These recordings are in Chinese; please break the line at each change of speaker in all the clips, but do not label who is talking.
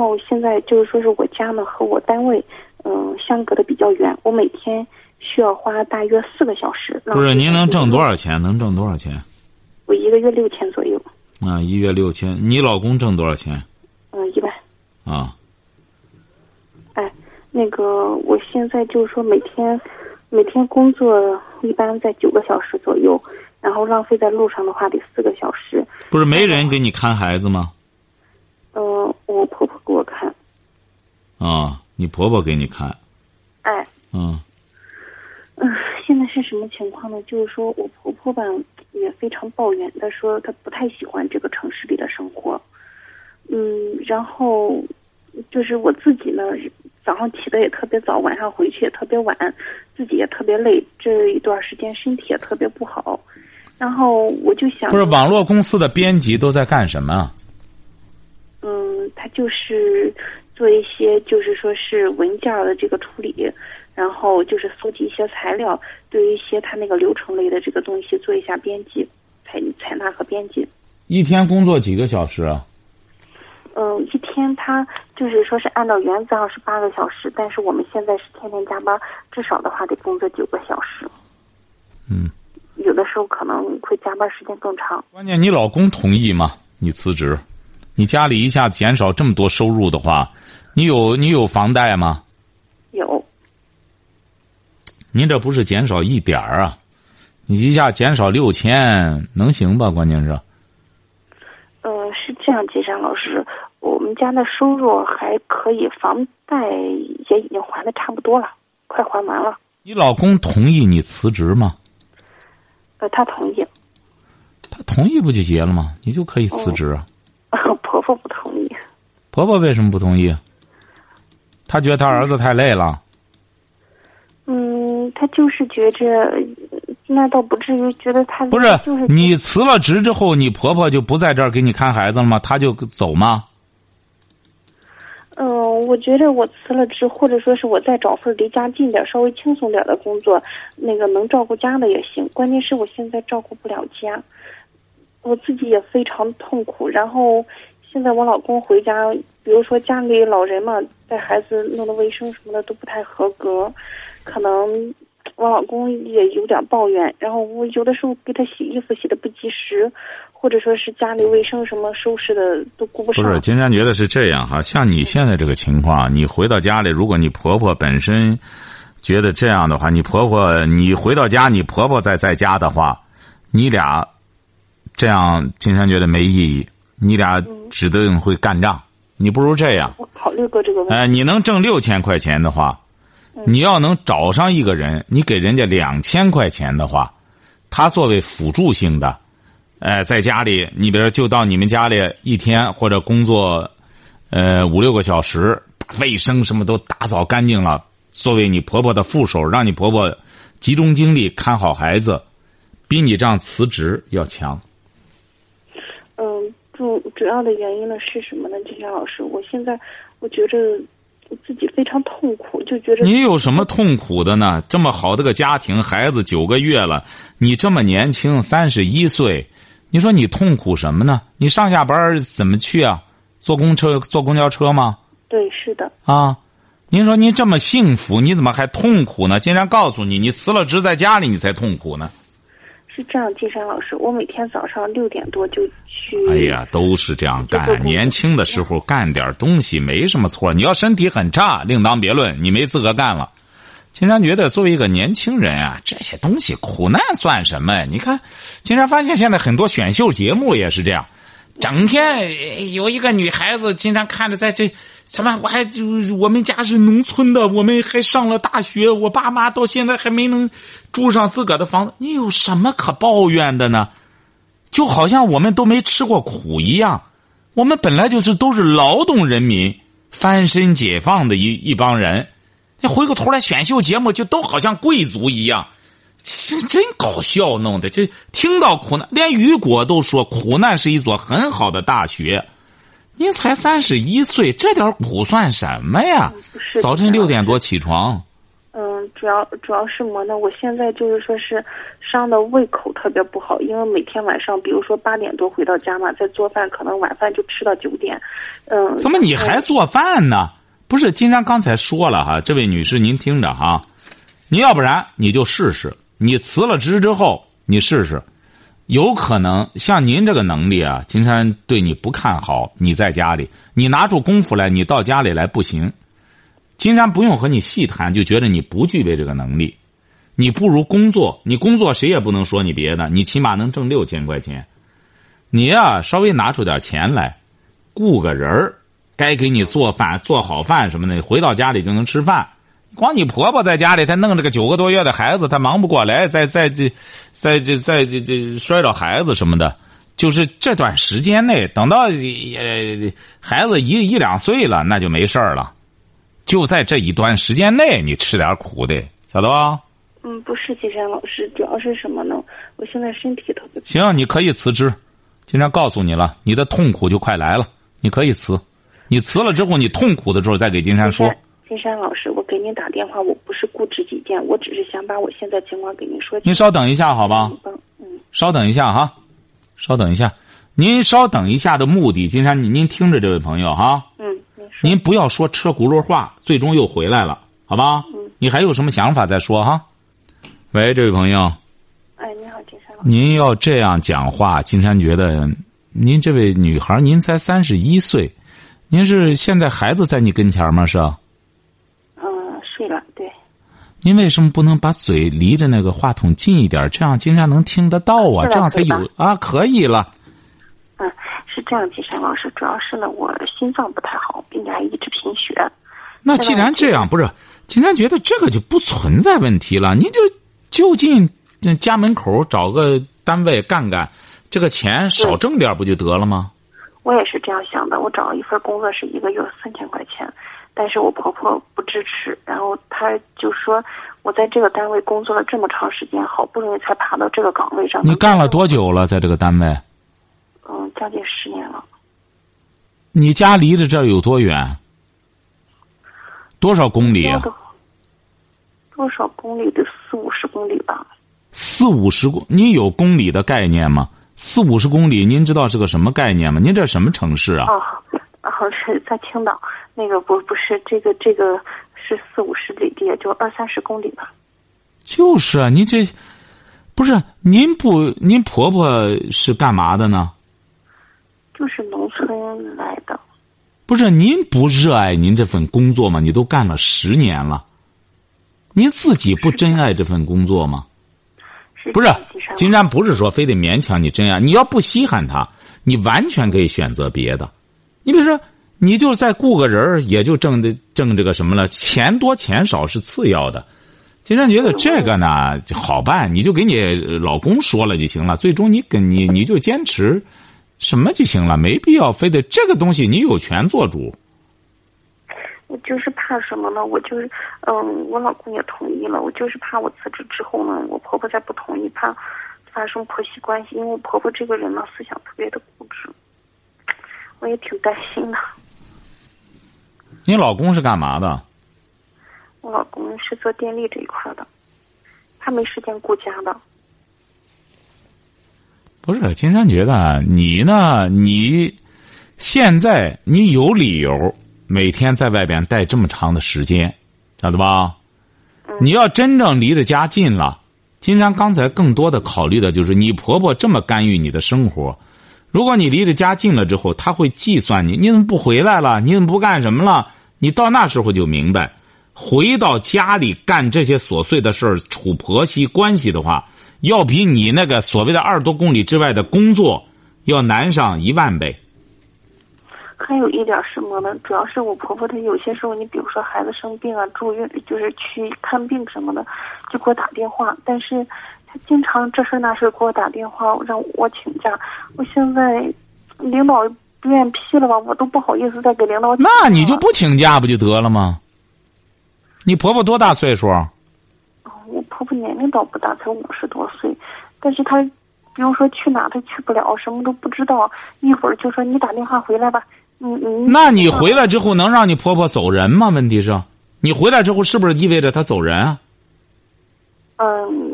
后现在就是说是我家呢和我单位，嗯，相隔的比较远，我每天需要花大约四个小时。
不是，您能挣多少钱？能挣多少钱？
我一个月六千左右。
啊，一月六千。你老公挣多少钱？
嗯，一万。
啊。
哎，那个，我现在就是说每天，每天工作一般在九个小时左右，然后浪费在路上的话得四个小时。
不是没人给你看孩子吗？
嗯，我婆我看。
啊，你婆婆给你看。
哎。
嗯。
嗯，现在是什么情况呢？就是说我婆婆吧。也非常抱怨，她说她不太喜欢这个城市里的生活，嗯，然后就是我自己呢，早上起的也特别早，晚上回去也特别晚，自己也特别累，这一段时间身体也特别不好，然后我就想，
不是网络公司的编辑都在干什么？
嗯，他就是做一些，就是说是文件的这个处理。然后就是搜集一些材料，对于一些他那个流程类的这个东西做一下编辑、采采纳和编辑。
一天工作几个小时啊？
嗯，一天他就是说是按照原则上是八个小时，但是我们现在是天天加班，至少的话得工作九个小时。
嗯。
有的时候可能会加班时间更长。
关键你老公同意吗？你辞职，你家里一下减少这么多收入的话，你有你有房贷吗？
有。
您这不是减少一点儿啊？你一下减少六千，能行吧？关键是。
呃，是这样，金山老师，我们家的收入还可以，房贷也已经还的差不多了，快还完了。
你老公同意你辞职吗？
呃，他同意。
他同意不就结了吗？你就可以辞职啊。
婆婆不同意。
婆婆为什么不同意？她觉得她儿子太累了。
嗯，她就是觉着，那倒不至于觉得他
不
是。
就是你辞了职之后，你婆婆就不在这儿给你看孩子了吗？她就走吗？
嗯，我觉得我辞了职，或者说是我再找份离家近点、稍微轻松点的工作，那个能照顾家的也行。关键是我现在照顾不了家，我自己也非常痛苦。然后现在我老公回家，比如说家里老人嘛，带孩子弄的卫生什么的都不太合格，可能。我老公也有点抱怨，然后我有的时候给他洗衣服洗的不及时，或者说是家里卫生什么收拾的都顾不上。
不是，金山觉得是这样哈，像你现在这个情况，你回到家里，如果你婆婆本身觉得这样的话，你婆婆你回到家，你婆婆在在家的话，你俩这样，金山觉得没意义，你俩指定会干仗。你不如这样，
我考虑过这个问题。
哎，你能挣六千块钱的话。你要能找上一个人，你给人家两千块钱的话，他作为辅助性的，哎，在家里，你比如就到你们家里一天或者工作，呃五六个小时，卫生什么都打扫干净了，作为你婆婆的副手，让你婆婆集中精力看好孩子，比你这样辞职要强。
嗯，主主要的原因呢是什么呢？金山老师，我现在我觉着。自己非常痛苦，就觉得
你有什么痛苦的呢？这么好的个家庭，孩子九个月了，你这么年轻，三十一岁，你说你痛苦什么呢？你上下班怎么去啊？坐公车、坐公交车吗？
对，是的。
啊，您说您这么幸福，你怎么还痛苦呢？竟然告诉你，你辞了职在家里，你才痛苦呢。
是这样，金山老师，我每天早上六点多就去。
哎呀，都是这样干。年轻的时候干点东西没什么错。你要身体很差，另当别论，你没资格干了。金山觉得，作为一个年轻人啊，这些东西苦难算什么？你看，金山发现现在很多选秀节目也是这样，整天有一个女孩子，经常看着在这什么，我还就我们家是农村的，我们还上了大学，我爸妈到现在还没能。住上自个儿的房子，你有什么可抱怨的呢？就好像我们都没吃过苦一样。我们本来就是都是劳动人民，翻身解放的一一帮人。你回过头来选秀节目，就都好像贵族一样，这真搞笑，弄的这听到苦难，连雨果都说苦难是一所很好的大学。您才三十一岁，这点苦算什么呀？早晨六点多起床。
嗯，主要主要是什么呢？我现在就是说是伤的胃口特别不好，因为每天晚上，比如说八点多回到家嘛，再做饭，可能晚饭就吃到九点。嗯。
怎么你还做饭呢？不是，金山刚才说了哈，这位女士您听着哈，你要不然你就试试，你辞了职之后你试试，有可能像您这个能力啊，金山对你不看好。你在家里，你拿出功夫来，你到家里来不行。金山不用和你细谈，就觉得你不具备这个能力，你不如工作。你工作谁也不能说你别的，你起码能挣六千块钱。你呀，稍微拿出点钱来，雇个人儿，该给你做饭做好饭什么的，回到家里就能吃饭。光你婆婆在家里，她弄这个九个多月的孩子，她忙不过来，在在这，在这在这这摔着孩子什么的，就是这段时间内，等到呃孩子一一两岁了，那就没事儿了。就在这一段时间内，你吃点苦的，晓得吧？
嗯，不是金山老师，主要是什么呢？我现在身体特别……
行，你可以辞职。金山告诉你了，你的痛苦就快来了，你可以辞。你辞了之后，你痛苦的时候再给金山说。
金山老师，我给您打电话，我不是固执己见，我只是想把我现在情况给您说。
您稍等一下，好吧？
嗯。
稍等一下哈，稍等一下。您稍等一下的目的，金山，您您听着，这位朋友哈。
嗯。
您不要说车轱辘话，最终又回来了，好吧？
嗯。
你还有什么想法再说哈？喂，这位朋友。
哎，你好，金山老师。
您要这样讲话，金山觉得，您这位女孩，您才三十一岁，您是现在孩子在你跟前吗？是？您为什么不能把嘴离着那个话筒近一点？这样金山能听得到啊，这样才有啊，可以了。
嗯。是这样，金山老师，主要是呢，我心脏不太好，并且还一直贫血。
那既然这样，不是，金山觉得这个就不存在问题了。你就就近家门口找个单位干干，这个钱少挣点不就得了吗？
我也是这样想的。我找了一份工作，是一个月三千块钱，但是我婆婆不支持，然后她就说我在这个单位工作了这么长时间，好不容易才爬到这个岗位上。
你干了多久了，在这个单位？
嗯，将近十年了。
你家离着这儿有多远？多少公里？
多少公里？得四五十公里吧。
四五十公，你有公里的概念吗？四五十公里，您知道是个什么概念吗？您这什么城市啊？
哦，哦，是在青岛。那个不不是这个这个是四五十里地，就二三十公里吧。
就是啊，您这不是您不？您婆婆是干嘛的呢？
就是农村来的，
不是您不热爱您这份工作吗？你都干了十年了，您自己不珍爱这份工作吗？不是，金山不是说非得勉强你珍爱，你要不稀罕他，你完全可以选择别的。你比如说，你就再雇个人也就挣的挣这个什么了，钱多钱少是次要的。金山觉得这个呢就好办，你就给你老公说了就行了。最终你跟你你就坚持。什么就行了，没必要非得这个东西你有权做主。
我就是怕什么呢？我就是，嗯，我老公也同意了。我就是怕我辞职之后呢，我婆婆再不同意，怕发生婆媳关系。因为我婆婆这个人呢，思想特别的固执，我也挺担心的。
你老公是干嘛的？
我老公是做电力这一块的，他没时间顾家的。
不是，金山觉得你呢？你现在你有理由每天在外边待这么长的时间，晓得吧？你要真正离着家近了，金山刚才更多的考虑的就是你婆婆这么干预你的生活。如果你离着家近了之后，他会计算你，你怎么不回来了？你怎么不干什么了？你到那时候就明白，回到家里干这些琐碎的事儿，处婆媳关系的话。要比你那个所谓的二十多公里之外的工作要难上一万倍。
还有一点什么呢？主要是我婆婆她有些时候，你比如说孩子生病啊，住院就是去看病什么的，就给我打电话。但是她经常这事那事给我打电话，让我请假。我现在领导不愿意批了吧，我都不好意思再给领导。
那你就不请假不就得了吗？你婆婆多大岁数？
我婆婆年龄倒不大，才五十多岁，但是她，比如说去哪她去不了，什么都不知道。一会儿就说你打电话回来吧，嗯嗯。
那你回来之后能让你婆婆走人吗？问题是，你回来之后是不是意味着她走人啊？
嗯，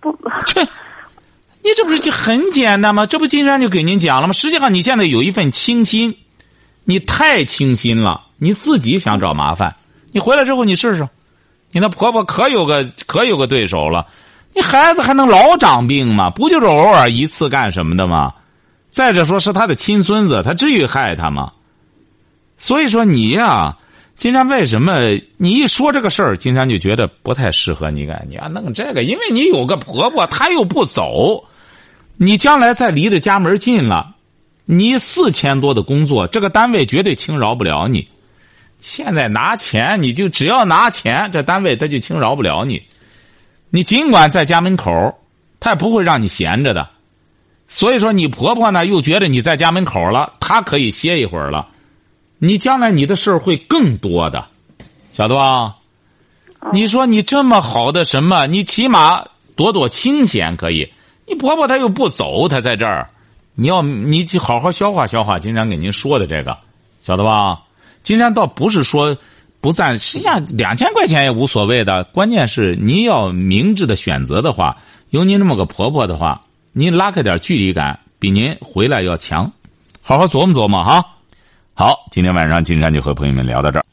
不。
这，你这不是就很简单吗？这不金山就给您讲了吗？实际上你现在有一份清心，你太清心了，你自己想找麻烦。你回来之后你试试，你那婆婆可有个可有个对手了。你孩子还能老长病吗？不就是偶尔一次干什么的吗？再者说，是他的亲孙子，他至于害他吗？所以说你呀，金山为什么你一说这个事儿，金山就觉得不太适合你干？你要弄这个，因为你有个婆婆，她又不走，你将来再离着家门近了，你四千多的工作，这个单位绝对轻饶不了你。现在拿钱，你就只要拿钱，这单位他就轻饶不了你。你尽管在家门口，他也不会让你闲着的。所以说，你婆婆呢又觉得你在家门口了，她可以歇一会儿了。你将来你的事儿会更多的，晓得吧？你说你这么好的什么，你起码躲躲清闲可以。你婆婆她又不走，她在这儿，你要你好好消化消化。金山给您说的这个，晓得吧？金山倒不是说不赞，实际上两千块钱也无所谓的。关键是您要明智的选择的话，有您这么个婆婆的话，您拉开点距离感，比您回来要强。好好琢磨琢磨哈。好，今天晚上金山就和朋友们聊到这儿。